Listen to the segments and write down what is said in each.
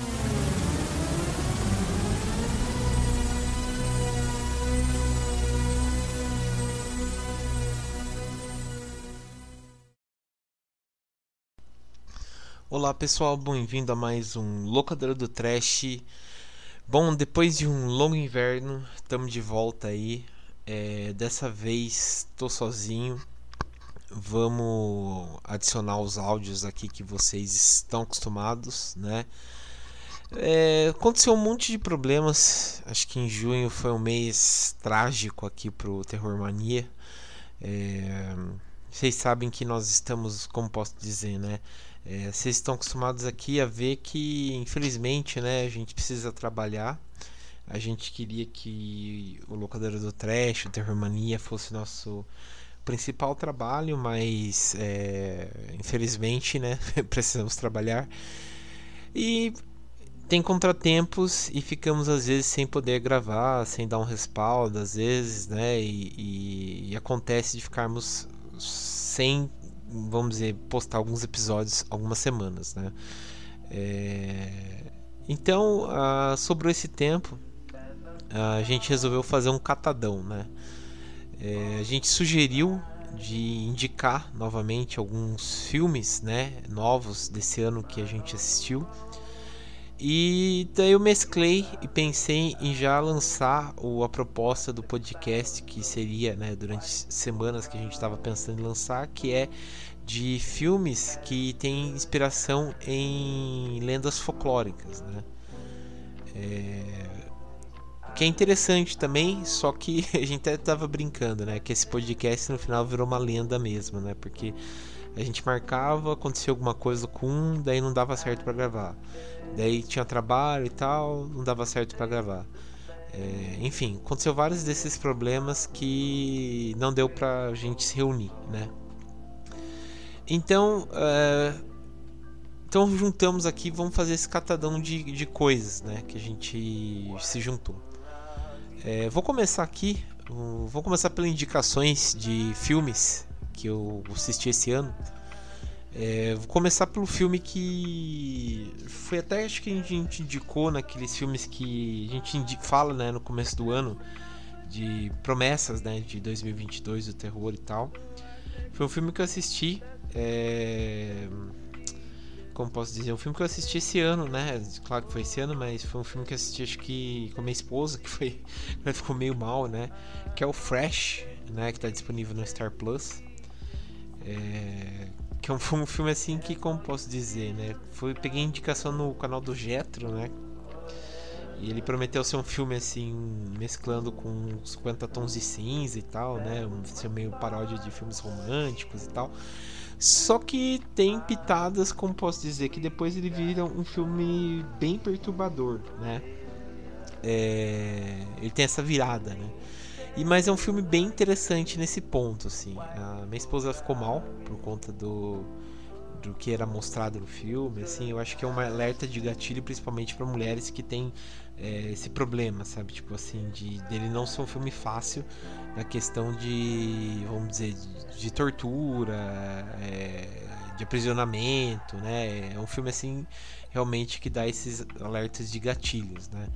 Olá pessoal, bem-vindo a mais um Locadora do Trash. Bom, depois de um longo inverno, estamos de volta aí. É, dessa vez estou sozinho. Vamos adicionar os áudios aqui que vocês estão acostumados, né? É, aconteceu um monte de problemas. Acho que em junho foi um mês trágico aqui pro Terror Mania. É, vocês sabem que nós estamos, como posso dizer, né? É, vocês estão acostumados aqui a ver que, infelizmente, né, a gente precisa trabalhar. A gente queria que o Locadora do Trash, o Terror Mania, fosse nosso principal trabalho, mas é, infelizmente, né, precisamos trabalhar. E tem contratempos e ficamos às vezes sem poder gravar, sem dar um respaldo, às vezes, né, e, e, e acontece de ficarmos sem vamos dizer, postar alguns episódios algumas semanas, né? É... Então, uh, sobrou esse tempo, a gente resolveu fazer um catadão, né? É, a gente sugeriu de indicar novamente alguns filmes, né, novos desse ano que a gente assistiu. E daí eu mesclei e pensei em já lançar o, a proposta do podcast que seria, né, durante semanas que a gente estava pensando em lançar, que é de filmes que têm inspiração em lendas folclóricas, né? É... Que é interessante também, só que a gente até tava brincando, né? Que esse podcast no final virou uma lenda mesmo, né? Porque a gente marcava, acontecia alguma coisa com um, daí não dava certo para gravar. Daí tinha trabalho e tal, não dava certo para gravar. É, enfim, aconteceu vários desses problemas que não deu pra gente se reunir, né? Então, é, então juntamos aqui, vamos fazer esse catadão de, de coisas, né? Que a gente se juntou. É, vou começar aqui, vou começar pelas indicações de filmes que eu assisti esse ano. É, vou começar pelo filme que foi até acho que a gente indicou naqueles filmes que a gente fala né, no começo do ano de promessas né, de 2022 do terror e tal. Foi um filme que eu assisti. É... Como posso dizer? Um filme que eu assisti esse ano, né? Claro que foi esse ano, mas foi um filme que eu assisti acho que com minha esposa, que foi. ficou meio mal, né? Que é o Fresh, né? Que está disponível no Star Plus. É, que é um, filme assim que, como posso dizer, né? Foi, peguei indicação no canal do Jetro, né? E ele prometeu ser um filme assim, mesclando com 50 tons de cinza e tal, né? Um, ser meio paródia de filmes românticos e tal. Só que tem pitadas, como posso dizer, que depois ele vira um filme bem perturbador, né? É, ele tem essa virada, né? E, mas é um filme bem interessante nesse ponto, assim. A minha esposa ficou mal por conta do, do que era mostrado no filme, assim. Eu acho que é uma alerta de gatilho, principalmente para mulheres que têm é, esse problema, sabe? Tipo assim, de dele não ser um filme fácil na questão de, vamos dizer, de, de tortura, é, de aprisionamento, né? É um filme assim realmente que dá esses alertas de gatilhos, né?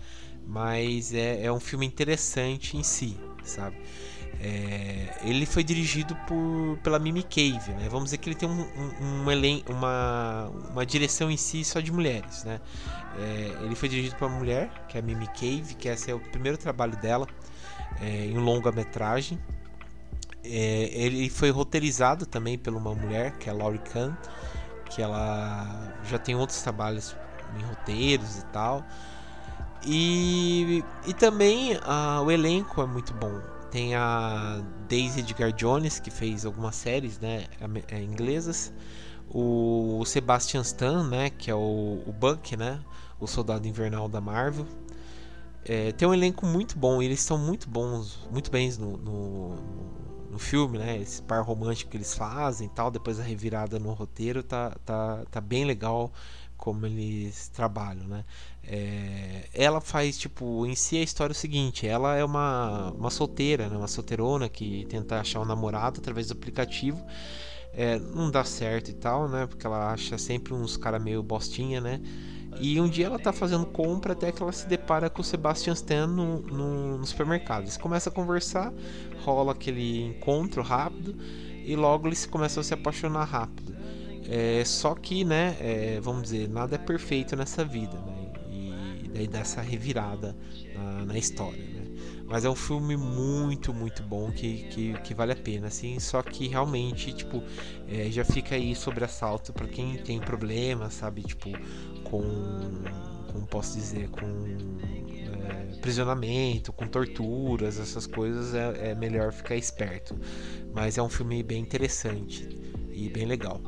Mas é, é um filme interessante em si, sabe? É, ele foi dirigido por, pela Mimi Cave, né? Vamos dizer que ele tem um, um, um uma, uma direção em si só de mulheres, né? É, ele foi dirigido por uma mulher, que é a Mimi Cave, que esse é o primeiro trabalho dela é, em longa-metragem. É, ele foi roteirizado também por uma mulher, que é a Laurie Kahn, que ela já tem outros trabalhos em roteiros e tal. E, e também uh, o elenco é muito bom. Tem a Daisy Edgar Jones, que fez algumas séries né, é, inglesas. O Sebastian Stan, né, que é o, o Buck, né, o soldado invernal da Marvel. É, tem um elenco muito bom, eles são muito bons, muito bens no, no, no, filme, né? Esse par romântico que eles fazem tal, depois a revirada no roteiro tá, tá, tá bem legal como eles trabalham, né? É, ela faz, tipo, em si a história é o seguinte: ela é uma, uma solteira, né? uma solteirona que tenta achar um namorado através do aplicativo. É, não dá certo e tal, né? Porque ela acha sempre uns cara meio bostinha, né? E um dia ela tá fazendo compra até que ela se depara com o Sebastian Stan no, no, no supermercado. Eles começam a conversar, rola aquele encontro rápido e logo eles começam a se apaixonar rápido. É, só que, né, é, vamos dizer, nada é perfeito nessa vida, né? E daí dá essa revirada na, na história, né? Mas é um filme muito, muito bom que, que, que vale a pena, assim. Só que realmente, tipo, é, já fica aí sobre assalto para quem tem problema, sabe? Tipo, com. Como posso dizer? Com é, prisionamento, com torturas, essas coisas, é, é melhor ficar esperto. Mas é um filme bem interessante e bem legal.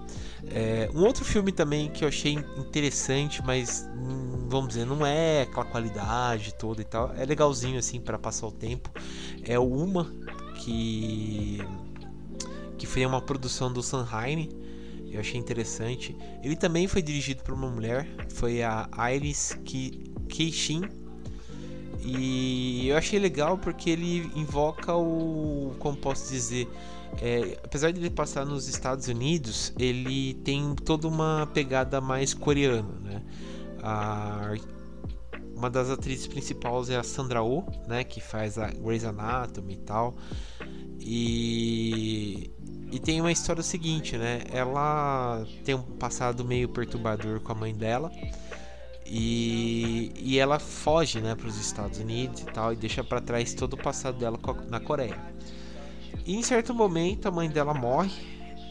É, um outro filme também que eu achei interessante, mas hum, vamos dizer, não é aquela qualidade toda e tal, é legalzinho assim para passar o tempo. É o Uma, que que foi uma produção do Sanheim. Eu achei interessante. Ele também foi dirigido por uma mulher, foi a Iris Keishin. E eu achei legal porque ele invoca o, como posso dizer, é, apesar de ele passar nos Estados Unidos, ele tem toda uma pegada mais coreana, né? A, uma das atrizes principais é a Sandra Oh, né? Que faz a Grey's Anatomy e tal. E, e tem uma história seguinte, né? Ela tem um passado meio perturbador com a mãe dela. E, e ela foge né, para os Estados Unidos e tal, e deixa para trás todo o passado dela na Coreia. E em certo momento a mãe dela morre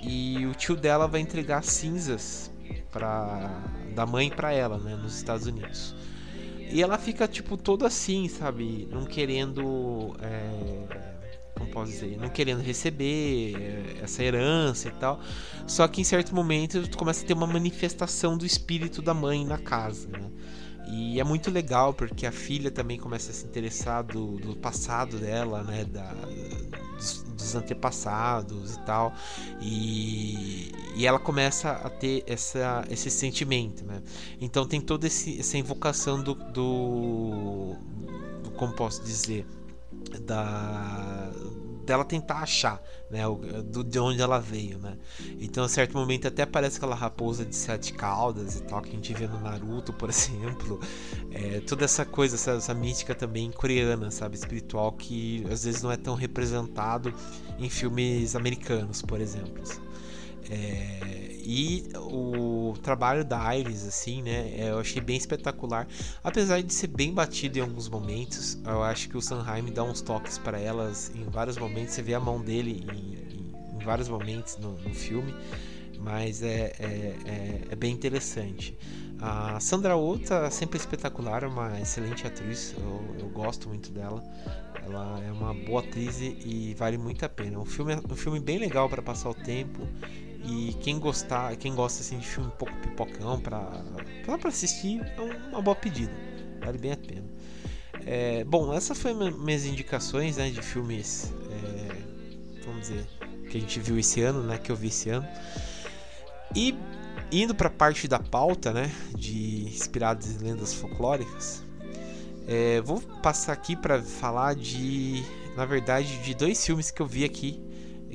e o tio dela vai entregar cinzas para da mãe para ela, né, nos Estados Unidos. E ela fica tipo toda assim, sabe, não querendo é, como posso dizer, não querendo receber é, essa herança e tal. Só que em certo momento começa a ter uma manifestação do espírito da mãe na casa, né? E é muito legal porque a filha também começa a se interessar do, do passado dela, né? Da, dos, antepassados e tal. E, e ela começa a ter essa, esse sentimento, né? Então tem toda esse, essa invocação do, do, do. Como posso dizer? Da, dela tentar achar, né, do, de onde ela veio, né. Então, a certo momento até aparece aquela raposa de sete caudas e tal que a gente vê no Naruto, por exemplo. É, toda essa coisa, essa, essa mística também coreana, sabe, espiritual que às vezes não é tão representado em filmes americanos, por exemplo. É, e o trabalho da Iris, assim, né, é, eu achei bem espetacular. Apesar de ser bem batido em alguns momentos, eu acho que o Sanheim dá uns toques para elas em vários momentos. Você vê a mão dele em, em, vários momentos no, no, filme, mas é, é, é, é bem interessante. A Sandra Oh tá sempre espetacular, é uma excelente atriz, eu, eu gosto muito dela. Ela é uma boa atriz e vale muito a pena. Um filme, um filme bem legal para passar o tempo. E quem gostar, quem gosta assim, de filme um pouco pipocão para para assistir, é uma boa pedida. Vale bem a pena. É, bom, essas foram minhas indicações né, de filmes, é, vamos dizer, que a gente viu esse ano, né, que eu vi esse ano. E indo para a parte da pauta, né, de inspirados em lendas folclóricas, é, vou passar aqui para falar de, na verdade, de dois filmes que eu vi aqui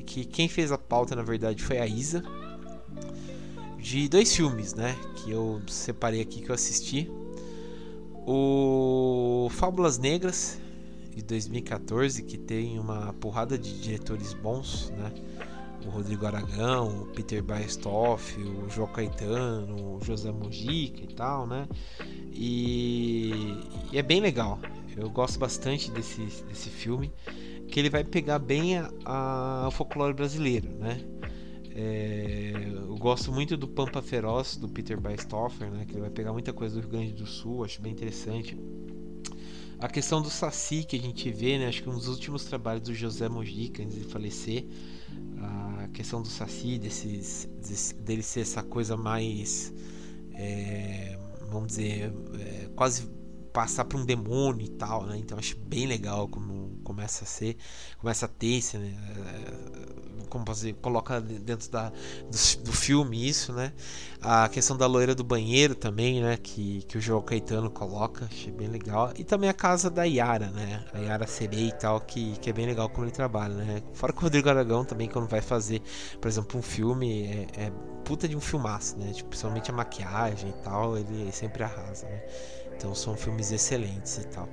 que quem fez a pauta na verdade foi a Isa. De dois filmes, né? Que eu separei aqui que eu assisti. O Fábulas Negras de 2014, que tem uma porrada de diretores bons, né? O Rodrigo Aragão, o Peter Baestoff, o João Caetano, o José Mojica e tal, né? E, e é bem legal. Eu gosto bastante desse, desse filme que ele vai pegar bem a, a, folclore brasileiro, né? É, eu gosto muito do Pampa Feroz do Peter Baestoffer, né? Que ele vai pegar muita coisa do Rio Grande do Sul, acho bem interessante. A questão do Saci que a gente vê, né? Acho que um dos últimos trabalhos do José Mojica antes de falecer, a questão do Saci, desses, desse, dele ser essa coisa mais, é, vamos dizer, é, quase passar para um demônio e tal, né? Então acho bem legal como começa a ser, começa a ter esse, né? como fazer, coloca dentro da, do, do, filme isso, né? A questão da loira do banheiro também, né? Que, que o João Caetano coloca, achei bem legal. E também a casa da Yara, né? A Yara Serei e tal, que, que é bem legal como ele trabalha, né? Fora que o Rodrigo Aragão também, quando vai fazer, por exemplo, um filme, é, é puta de um filmaço, né? Tipo, principalmente a maquiagem e tal, ele sempre arrasa, né? Então são filmes excelentes e tal.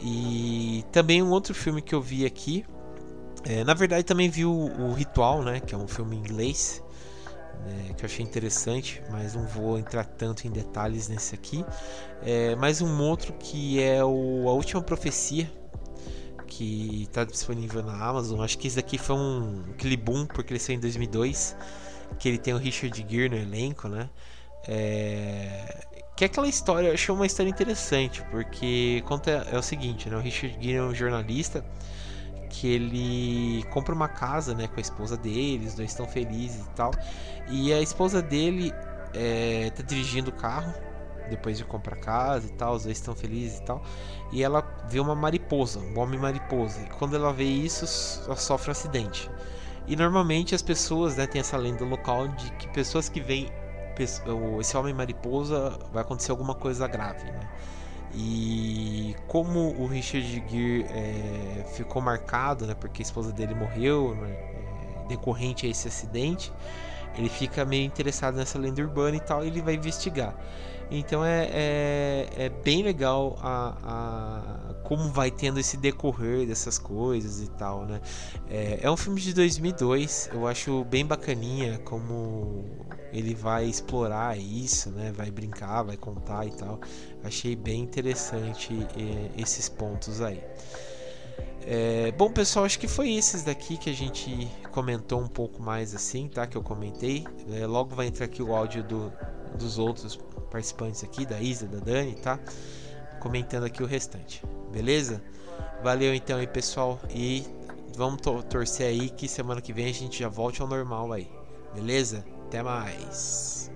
E também um outro filme que eu vi aqui, é, na verdade também vi o, o, Ritual, né? Que é um filme inglês, né, que eu achei interessante, mas não vou entrar tanto em detalhes nesse aqui. É, mais um outro que é o A Última Profecia, que está disponível na Amazon. Acho que esse daqui foi um boom porque ele saiu em 2002 que ele tem o Richard Gere no elenco, né? É... Que aquela história, eu achei uma história interessante, porque conta é o seguinte, né? O Richard Gere é um jornalista que ele compra uma casa, né, com a esposa dele, os dois estão felizes e tal. E a esposa dele é, tá dirigindo o carro depois de comprar casa e tal, os dois estão felizes e tal. E ela vê uma mariposa, um homem mariposa. E quando ela vê isso, ela sofre um acidente. E normalmente as pessoas, né, tem essa lenda local de que pessoas que veem esse homem mariposa vai acontecer alguma coisa grave, né? E como o Richard Gere é, ficou marcado, né, porque a esposa dele morreu né, é, decorrente a esse acidente, ele fica meio interessado nessa lenda urbana e tal, e ele vai investigar. Então é, é, é bem legal a, a, como vai tendo esse decorrer dessas coisas e tal, né? É, é um filme de 2002, eu acho bem bacaninha como ele vai explorar isso, né? Vai brincar, vai contar e tal. Achei bem interessante é, esses pontos aí. É, bom, pessoal, acho que foi esses daqui que a gente comentou um pouco mais assim, tá? Que eu comentei. É, logo vai entrar aqui o áudio do, dos outros participantes aqui, da Isa, da Dani, tá? Comentando aqui o restante, beleza? Valeu então aí, pessoal, e vamos torcer aí que semana que vem a gente já volte ao normal aí, beleza? Até mais!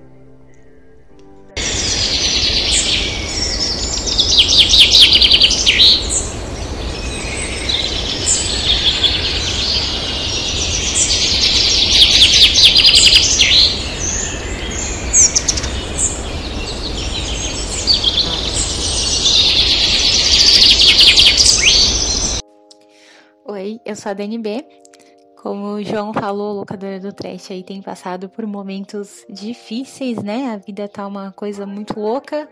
Eu sou a DNB. Como o João falou, locadora do Trash aí tem passado por momentos difíceis, né? A vida tá uma coisa muito louca,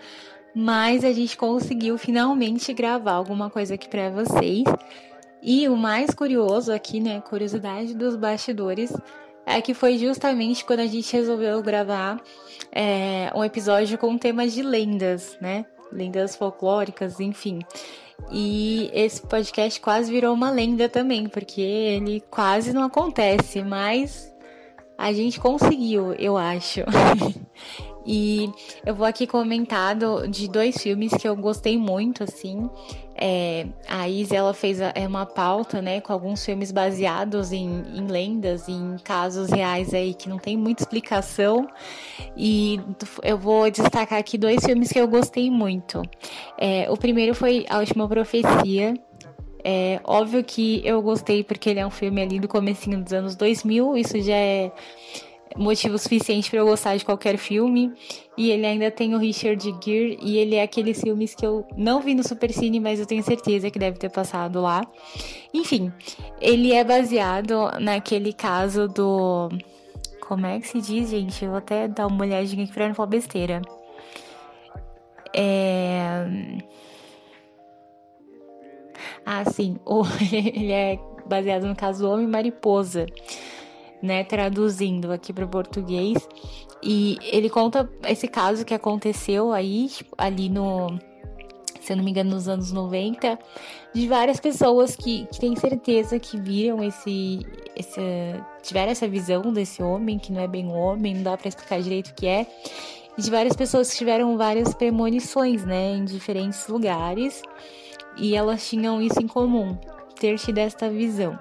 mas a gente conseguiu finalmente gravar alguma coisa aqui para vocês. E o mais curioso aqui, né, curiosidade dos bastidores, é que foi justamente quando a gente resolveu gravar é, um episódio com temas de lendas, né? Lendas folclóricas, enfim. E esse podcast quase virou uma lenda também, porque ele quase não acontece, mas a gente conseguiu, eu acho. e eu vou aqui comentar de dois filmes que eu gostei muito, assim. É, a Izzy, ela fez é uma pauta, né, com alguns filmes baseados em, em lendas, em casos reais aí que não tem muita explicação. E eu vou destacar aqui dois filmes que eu gostei muito. É, o primeiro foi A Última Profecia, é óbvio que eu gostei porque ele é um filme ali do comecinho dos anos 2000, isso já é motivo suficiente para eu gostar de qualquer filme. E ele ainda tem o Richard Gere e ele é aqueles filmes que eu não vi no Supercine, mas eu tenho certeza que deve ter passado lá. Enfim, ele é baseado naquele caso do como é que se diz, gente? Eu vou até dar uma olhadinha aqui pra não falar besteira. É... Ah, sim. ele é baseado no caso do Homem Mariposa né, traduzindo aqui para o português. E ele conta esse caso que aconteceu aí, ali no, se eu não me engano, nos anos 90, de várias pessoas que, que têm certeza que viram esse, esse. tiveram essa visão desse homem, que não é bem homem, não dá para explicar direito o que é. De várias pessoas que tiveram várias premonições, né, em diferentes lugares. E elas tinham isso em comum, ter tido esta visão.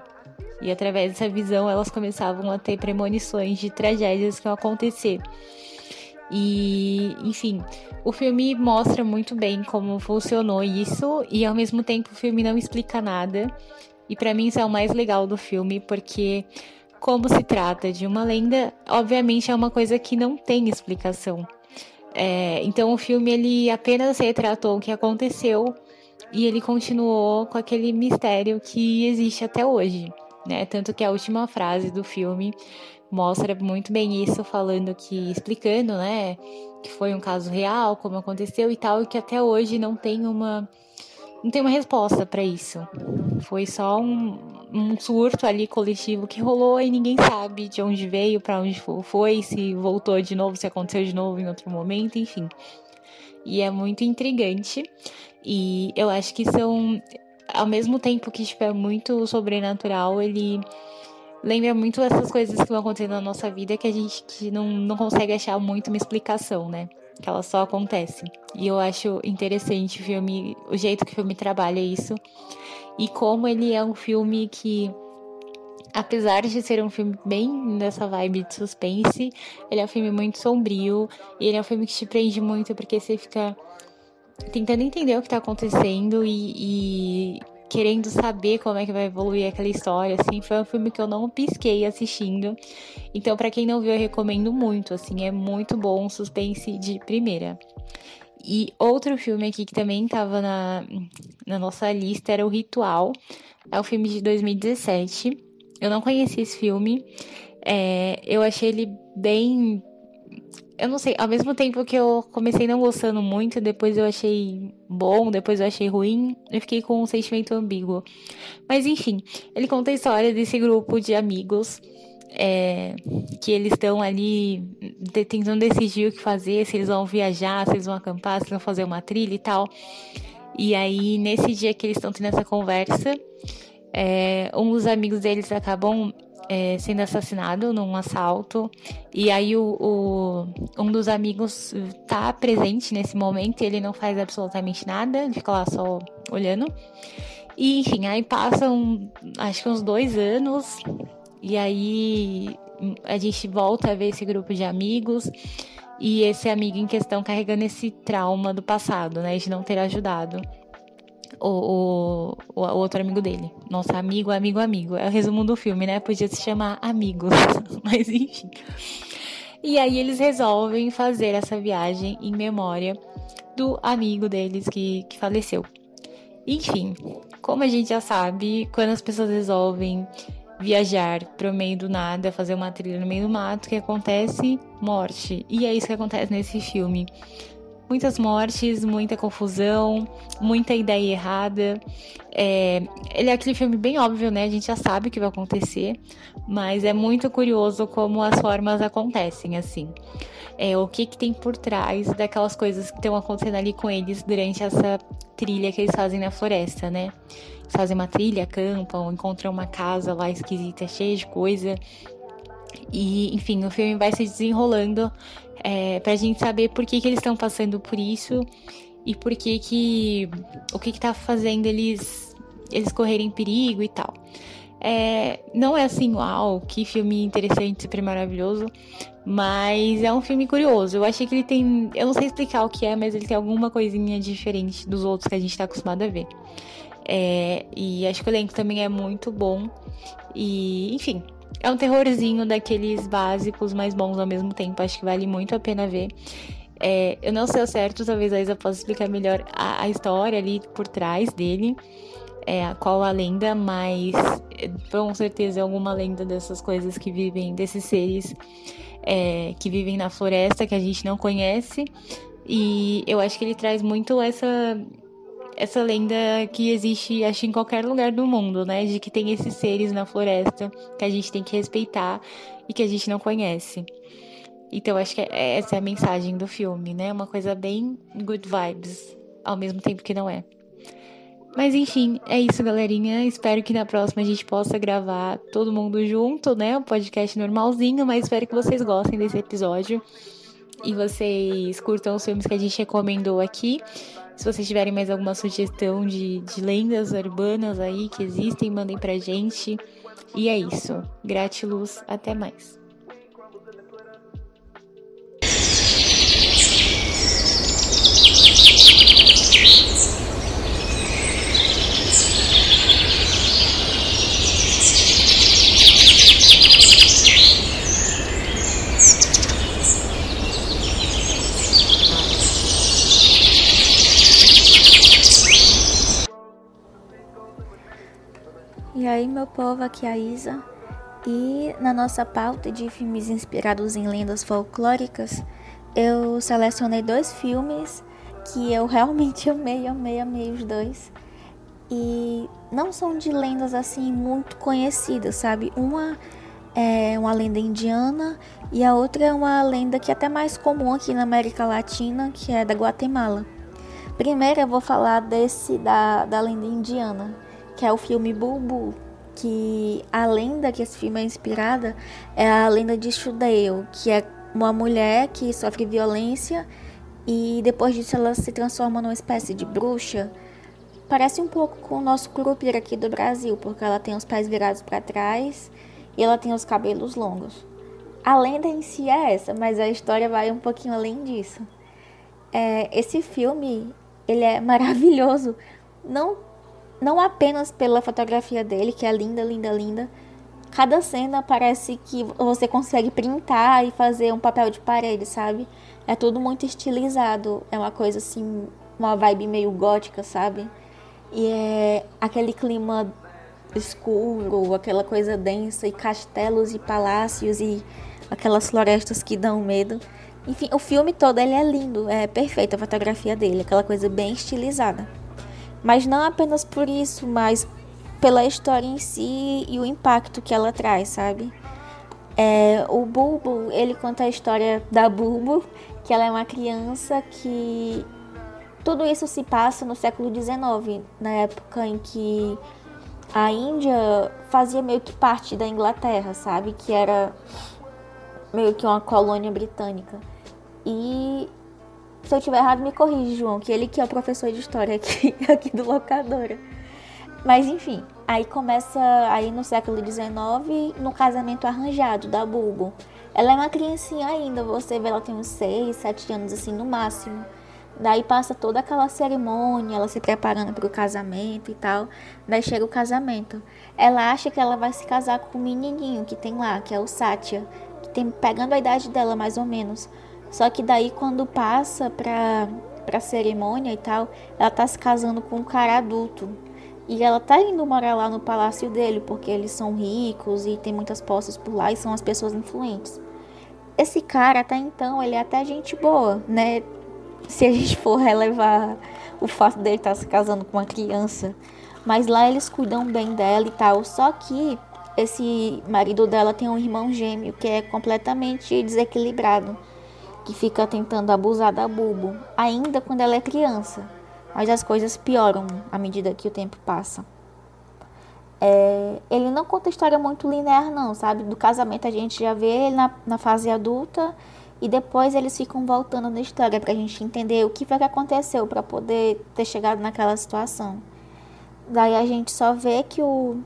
E através dessa visão elas começavam a ter premonições de tragédias que iam acontecer. E, enfim, o filme mostra muito bem como funcionou isso e ao mesmo tempo o filme não explica nada. E para mim isso é o mais legal do filme, porque como se trata de uma lenda, obviamente é uma coisa que não tem explicação. É, então o filme ele apenas retratou o que aconteceu e ele continuou com aquele mistério que existe até hoje, né? Tanto que a última frase do filme mostra muito bem isso, falando que explicando, né, que foi um caso real, como aconteceu e tal, e que até hoje não tem uma não tem uma resposta para isso. Foi só um, um, surto ali coletivo que rolou e ninguém sabe de onde veio, para onde foi, se voltou de novo, se aconteceu de novo em outro momento, enfim. E é muito intrigante. E eu acho que são ao mesmo tempo que tipo, é muito sobrenatural, ele lembra muito essas coisas que vão acontecendo na nossa vida que a gente que não, não consegue achar muito uma explicação, né? Que elas só acontecem. E eu acho interessante o filme, o jeito que o filme trabalha isso. E como ele é um filme que, apesar de ser um filme bem nessa vibe de suspense, ele é um filme muito sombrio. E ele é um filme que te prende muito porque você fica tentando entender o que tá acontecendo e, e querendo saber como é que vai evoluir aquela história, assim, foi um filme que eu não pisquei assistindo. Então, para quem não viu, eu recomendo muito, assim, é muito bom, suspense de primeira. E outro filme aqui que também estava na, na nossa lista era O Ritual. É um filme de 2017. Eu não conheci esse filme. É, eu achei ele bem eu não sei, ao mesmo tempo que eu comecei não gostando muito, depois eu achei bom, depois eu achei ruim, eu fiquei com um sentimento ambíguo. Mas enfim, ele conta a história desse grupo de amigos é, que eles estão ali tentando decidir o que fazer, se eles vão viajar, se eles vão acampar, se vão fazer uma trilha e tal. E aí, nesse dia que eles estão tendo essa conversa, é, um dos amigos deles acabam é, sendo assassinado num assalto. E aí o, o, um dos amigos tá presente nesse momento e ele não faz absolutamente nada, fica lá só olhando. E enfim, aí passam acho que uns dois anos. E aí a gente volta a ver esse grupo de amigos e esse amigo em questão carregando esse trauma do passado, né? De não ter ajudado o, o, o, outro amigo dele. Nossa, amigo, amigo, amigo. É o resumo do filme, né? Podia se chamar Amigos. Mas enfim. E aí eles resolvem fazer essa viagem em memória do amigo deles que, que faleceu. Enfim, como a gente já sabe, quando as pessoas resolvem viajar para o meio do nada, fazer uma trilha no meio do mato, o que acontece? Morte. E é isso que acontece nesse filme muitas mortes, muita confusão, muita ideia errada. É, ele é aquele filme bem óbvio, né? A gente já sabe o que vai acontecer, mas é muito curioso como as formas acontecem, assim. É, o que, que tem por trás daquelas coisas que estão acontecendo ali com eles durante essa trilha que eles fazem na floresta, né? Eles fazem uma trilha, acampam, encontram uma casa lá esquisita, cheia de coisa. E, enfim, o filme vai se desenrolando é, pra gente saber por que, que eles estão passando por isso e por que que. o que que tá fazendo eles, eles correrem perigo e tal. É, não é assim, uau, que filme interessante, super maravilhoso, mas é um filme curioso. Eu achei que ele tem. Eu não sei explicar o que é, mas ele tem alguma coisinha diferente dos outros que a gente tá acostumado a ver. É, e acho que o elenco também é muito bom. E, enfim, é um terrorzinho daqueles básicos, mais bons ao mesmo tempo. Acho que vale muito a pena ver. É, eu não sei ao certo, talvez a Isa possa explicar melhor a, a história ali por trás dele. É, qual a lenda, mas é, com certeza é alguma lenda dessas coisas que vivem, desses seres é, que vivem na floresta que a gente não conhece. E eu acho que ele traz muito essa essa lenda que existe, acho, em qualquer lugar do mundo, né? De que tem esses seres na floresta que a gente tem que respeitar e que a gente não conhece. Então, acho que é, essa é a mensagem do filme, né? Uma coisa bem good vibes, ao mesmo tempo que não é. Mas enfim, é isso, galerinha. Espero que na próxima a gente possa gravar todo mundo junto, né? Um podcast normalzinho, mas espero que vocês gostem desse episódio e vocês curtam os filmes que a gente recomendou aqui. Se vocês tiverem mais alguma sugestão de, de lendas urbanas aí que existem, mandem pra gente. E é isso. Gratiluz, até mais. Aí, meu povo, aqui é a Isa. E na nossa pauta de filmes inspirados em lendas folclóricas, eu selecionei dois filmes que eu realmente amei, amei, amei os dois. E não são de lendas assim muito conhecidas, sabe? Uma é uma lenda indiana e a outra é uma lenda que é até mais comum aqui na América Latina, que é da Guatemala. Primeiro eu vou falar desse da, da lenda indiana, que é o filme Bulbul, que a lenda que esse filme é inspirada é a lenda de Shudale, que é uma mulher que sofre violência e depois disso ela se transforma numa espécie de bruxa. Parece um pouco com o nosso curupira aqui do Brasil, porque ela tem os pés virados para trás e ela tem os cabelos longos. A lenda em si é essa, mas a história vai um pouquinho além disso. É, esse filme ele é maravilhoso, não não apenas pela fotografia dele, que é linda, linda, linda. Cada cena parece que você consegue printar e fazer um papel de parede, sabe? É tudo muito estilizado, é uma coisa assim, uma vibe meio gótica, sabe? E é aquele clima escuro, aquela coisa densa e castelos e palácios e aquelas florestas que dão medo. Enfim, o filme todo ele é lindo, é perfeita a fotografia dele, aquela coisa bem estilizada. Mas não apenas por isso, mas pela história em si e o impacto que ela traz, sabe? É, o Bulbo, ele conta a história da Bulbo, que ela é uma criança que tudo isso se passa no século XIX, na época em que a Índia fazia meio que parte da Inglaterra, sabe? Que era meio que uma colônia britânica. E se eu tiver errado, me corrige, João, que ele que é o professor de história aqui, aqui do locadora. Mas enfim, aí começa aí no século XIX, no casamento arranjado da Bulbo. Ela é uma criancinha ainda, você vê, ela tem uns 6, 7 anos assim no máximo. Daí passa toda aquela cerimônia, ela se preparando para o casamento e tal. Daí chega o casamento. Ela acha que ela vai se casar com o menininho que tem lá, que é o Satya, que tem pegando a idade dela mais ou menos. Só que daí quando passa para para cerimônia e tal, ela tá se casando com um cara adulto. E ela tá indo morar lá no palácio dele, porque eles são ricos e tem muitas posses por lá e são as pessoas influentes. Esse cara até então, ele é até gente boa, né? se a gente for relevar o fato dele estar tá se casando com uma criança. Mas lá eles cuidam bem dela e tal. Só que esse marido dela tem um irmão gêmeo que é completamente desequilibrado, que fica tentando abusar da Bubo, ainda quando ela é criança. Mas as coisas pioram à medida que o tempo passa. É, ele não conta história muito linear, não, sabe? Do casamento a gente já vê ele na, na fase adulta e depois eles ficam voltando na história para a gente entender o que foi que aconteceu para poder ter chegado naquela situação. Daí a gente só vê que o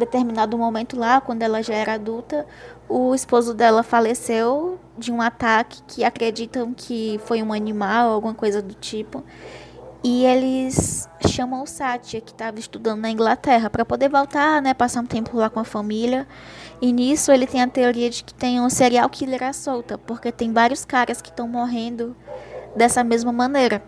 determinado momento lá, quando ela já era adulta, o esposo dela faleceu de um ataque que acreditam que foi um animal, alguma coisa do tipo. E eles chamam o Satya, que estava estudando na Inglaterra, para poder voltar, né, passar um tempo lá com a família. E nisso ele tem a teoria de que tem um serial killer à solta, porque tem vários caras que estão morrendo dessa mesma maneira,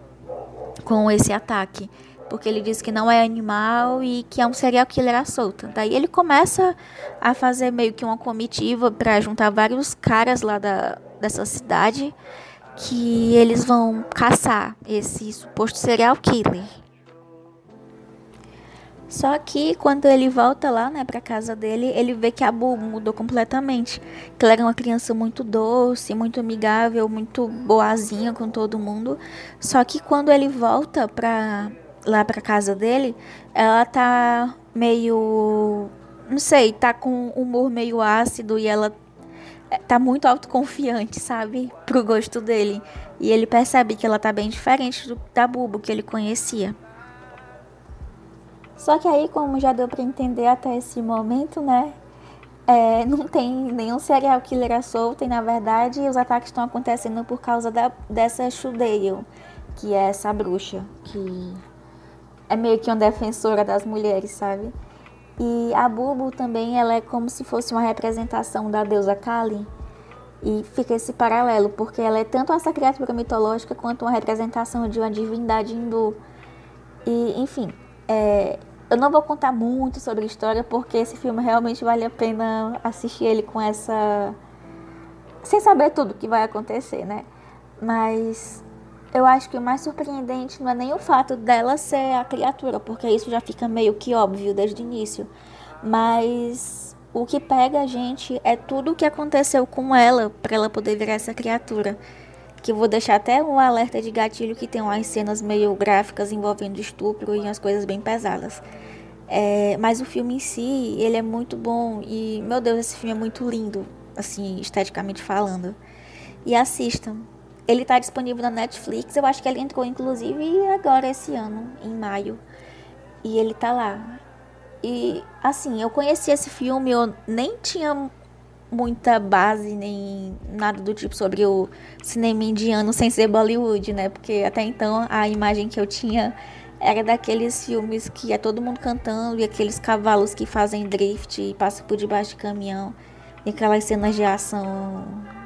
com esse ataque. Porque ele diz que não é animal e que é um serial killer à solta. Daí ele começa a fazer meio que uma comitiva para juntar vários caras lá da, dessa cidade que eles vão caçar esse suposto serial killer. Só que quando ele volta lá, né, pra casa dele, ele vê que a Bu mudou completamente. Que ela era uma criança muito doce, muito amigável, muito boazinha com todo mundo. Só que quando ele volta pra, lá pra casa dele, ela tá meio. Não sei, tá com humor meio ácido e ela tá muito autoconfiante, sabe? Pro gosto dele. E ele percebe que ela tá bem diferente do, da Bubo que ele conhecia. Só que aí, como já deu para entender até esse momento, né? É, não tem nenhum serial killer solto e, na verdade, os ataques estão acontecendo por causa da, dessa Shudale, que é essa bruxa, que é meio que uma defensora das mulheres, sabe? E a Bubu também, ela é como se fosse uma representação da deusa Kali. E fica esse paralelo, porque ela é tanto essa criatura mitológica quanto uma representação de uma divindade hindu. E, enfim, é, Eu não vou contar muito sobre a história, porque esse filme realmente vale a pena assistir ele com essa. sem saber tudo que vai acontecer, né? Mas eu acho que o mais surpreendente não é nem o fato dela ser a criatura, porque isso já fica meio que óbvio desde o início. Mas o que pega a gente é tudo o que aconteceu com ela para ela poder virar essa criatura. Que vou deixar até um alerta de gatilho que tem umas cenas meio gráficas envolvendo estupro e umas coisas bem pesadas. É, mas o filme em si, ele é muito bom e, meu Deus, esse filme é muito lindo, assim, esteticamente falando. E assistam. Ele está disponível na Netflix, eu acho que ele entrou inclusive agora esse ano, em maio. E ele tá lá. E assim, eu conheci esse filme, eu nem tinha muita base nem nada do tipo sobre o cinema indiano sem ser Bollywood, né? Porque até então a imagem que eu tinha era daqueles filmes que é todo mundo cantando e aqueles cavalos que fazem drift e passam por debaixo de caminhão e aquelas cenas de ação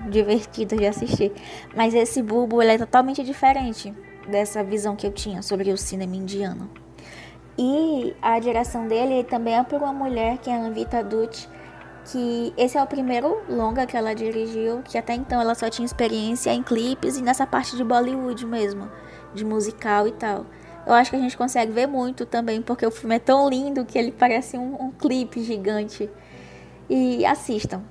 divertidas de assistir. Mas esse Bulbo ele é totalmente diferente dessa visão que eu tinha sobre o cinema indiano. E a direção dele também é por uma mulher, que é a Anvita Dutt, que esse é o primeiro longa que ela dirigiu, que até então ela só tinha experiência em clipes e nessa parte de Bollywood mesmo, de musical e tal. Eu acho que a gente consegue ver muito também, porque o filme é tão lindo que ele parece um, um clipe gigante. E assistam.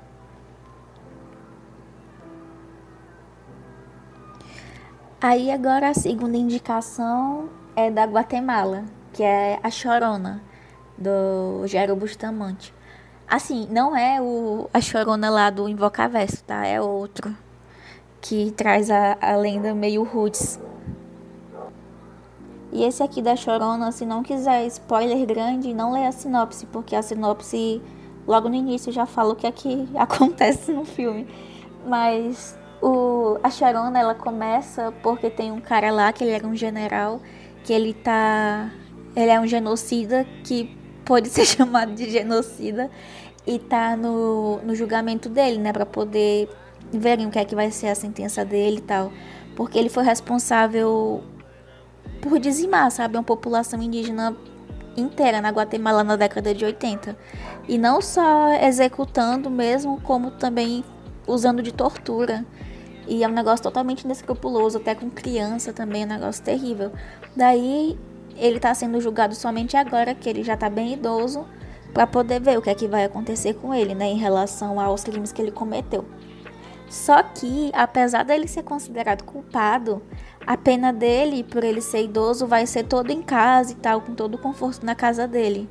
Aí agora a segunda indicação é da Guatemala, que é a Chorona, do Gero Bustamante. Assim, não é o, a Chorona lá do Invocaverso, tá? É outro. Que traz a, a lenda meio roots. E esse aqui da Chorona, se não quiser spoiler grande, não lê a sinopse, porque a sinopse logo no início já fala o que é que acontece no filme. Mas o, a Chorona, ela começa porque tem um cara lá, que ele era um general, que ele tá ele é um genocida que pode ser chamado de genocida e tá no, no julgamento dele, né, para poder verem o que é que vai ser a sentença dele e tal, porque ele foi responsável por dizimar, sabe, uma população indígena inteira na Guatemala na década de 80. E não só executando mesmo, como também usando de tortura. E é um negócio totalmente inescrupuloso, até com criança também, é um negócio terrível. Daí ele está sendo julgado somente agora, que ele já está bem idoso, para poder ver o que é que vai acontecer com ele, né, em relação aos crimes que ele cometeu. Só que, apesar dele ser considerado culpado, a pena dele, por ele ser idoso, vai ser todo em casa e tal, com todo o conforto na casa dele.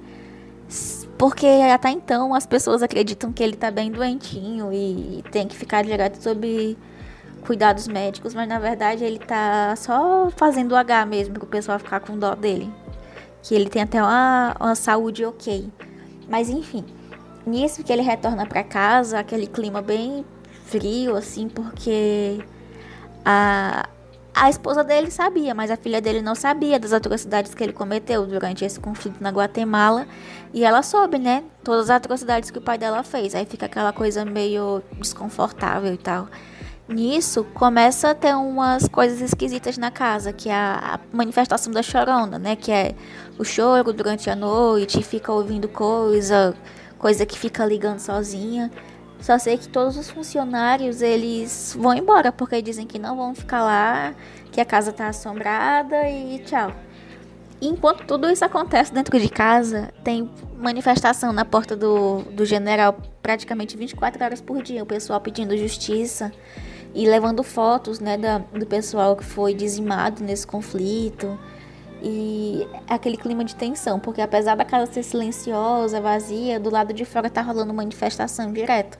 Porque até então as pessoas acreditam que ele tá bem doentinho e tem que ficar direto sob cuidados médicos, mas na verdade ele tá só fazendo H mesmo, para o pessoal ficar com dó dele. Que ele tem até uma, uma saúde ok. Mas enfim, nisso que ele retorna para casa, aquele clima bem frio, assim, porque a, a esposa dele sabia, mas a filha dele não sabia das atrocidades que ele cometeu durante esse conflito na Guatemala. E ela soube, né? Todas as atrocidades que o pai dela fez. Aí fica aquela coisa meio desconfortável e tal. Nisso, começa a ter umas coisas esquisitas na casa, que é a, manifestação da chorona, né? Que é o choro durante a noite, fica ouvindo coisa, coisa que fica ligando sozinha. Só sei que todos os funcionários, eles vão embora, porque dizem que não vão ficar lá, que a casa tá assombrada e tchau. Enquanto tudo isso acontece dentro de casa, tem manifestação na porta do, do general praticamente 24 horas por dia, o pessoal pedindo justiça e levando fotos né, da, do pessoal que foi dizimado nesse conflito. E aquele clima de tensão, porque apesar da casa ser silenciosa, vazia, do lado de fora tá rolando manifestação direto.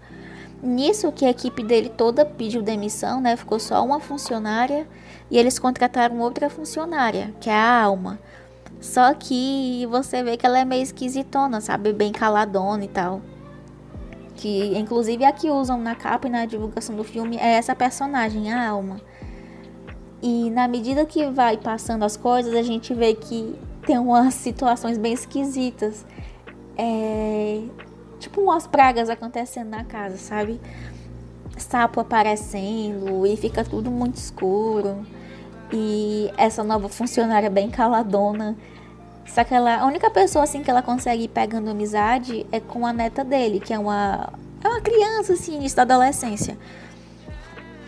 Nisso que a equipe dele toda pediu demissão, né? Ficou só uma funcionária e eles contrataram outra funcionária, que é a Alma. Só que você vê que ela é meio esquisitona, sabe? Bem caladona e tal que inclusive a que usam na capa e na divulgação do filme é essa personagem, a Alma. E na medida que vai passando as coisas, a gente vê que tem umas situações bem esquisitas. É, tipo umas pragas acontecendo na casa, sabe? Sapo aparecendo e fica tudo muito escuro. E essa nova funcionária bem caladona Só que ela, a única pessoa assim que ela consegue ir pegando amizade é com a neta dele, que é uma, é uma criança assim, início da adolescência.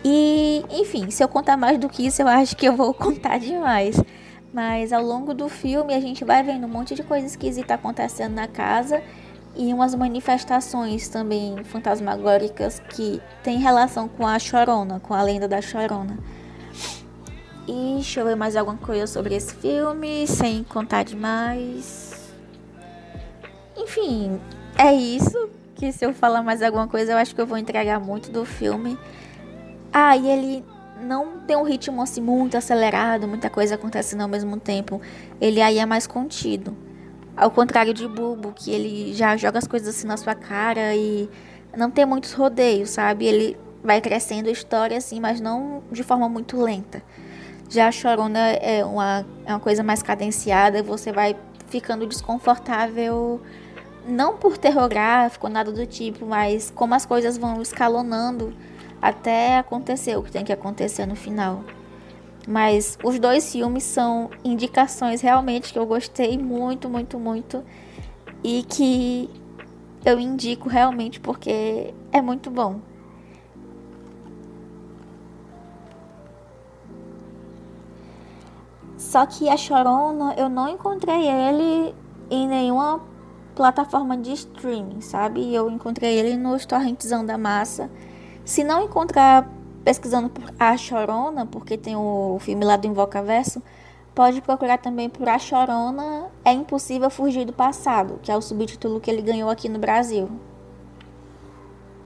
E, enfim, se eu contar mais do que isso, eu acho que eu vou contar demais. Mas ao longo do filme a gente vai vendo um monte de coisa esquisita acontecendo na casa e umas manifestações também fantasmagóricas que tem relação com a Chorona, com a lenda da Chorona. E deixa eu ver mais alguma coisa sobre esse filme, sem contar demais. Enfim, é isso. Que se eu falar mais alguma coisa, eu acho que eu vou entregar muito do filme. Ah, e ele não tem um ritmo assim muito acelerado, muita coisa acontecendo ao mesmo tempo. Ele aí é mais contido. Ao contrário de Bubo, que ele já joga as coisas assim na sua cara e não tem muitos rodeios, sabe? Ele vai crescendo a história assim, mas não de forma muito lenta. Já a chorona é uma, é uma coisa mais cadenciada, você vai ficando desconfortável, não por terror gráfico, nada do tipo, mas como as coisas vão escalonando até acontecer o que tem que acontecer no final. Mas os dois filmes são indicações realmente que eu gostei muito, muito, muito e que eu indico realmente porque é muito bom. Só que a Chorona, eu não encontrei ele em nenhuma plataforma de streaming, sabe? Eu encontrei ele no torrentzão da massa. Se não encontrar pesquisando por A Chorona, porque tem o filme lá do Invocaverso, pode procurar também por A Chorona É Impossível Fugir do Passado, que é o subtítulo que ele ganhou aqui no Brasil.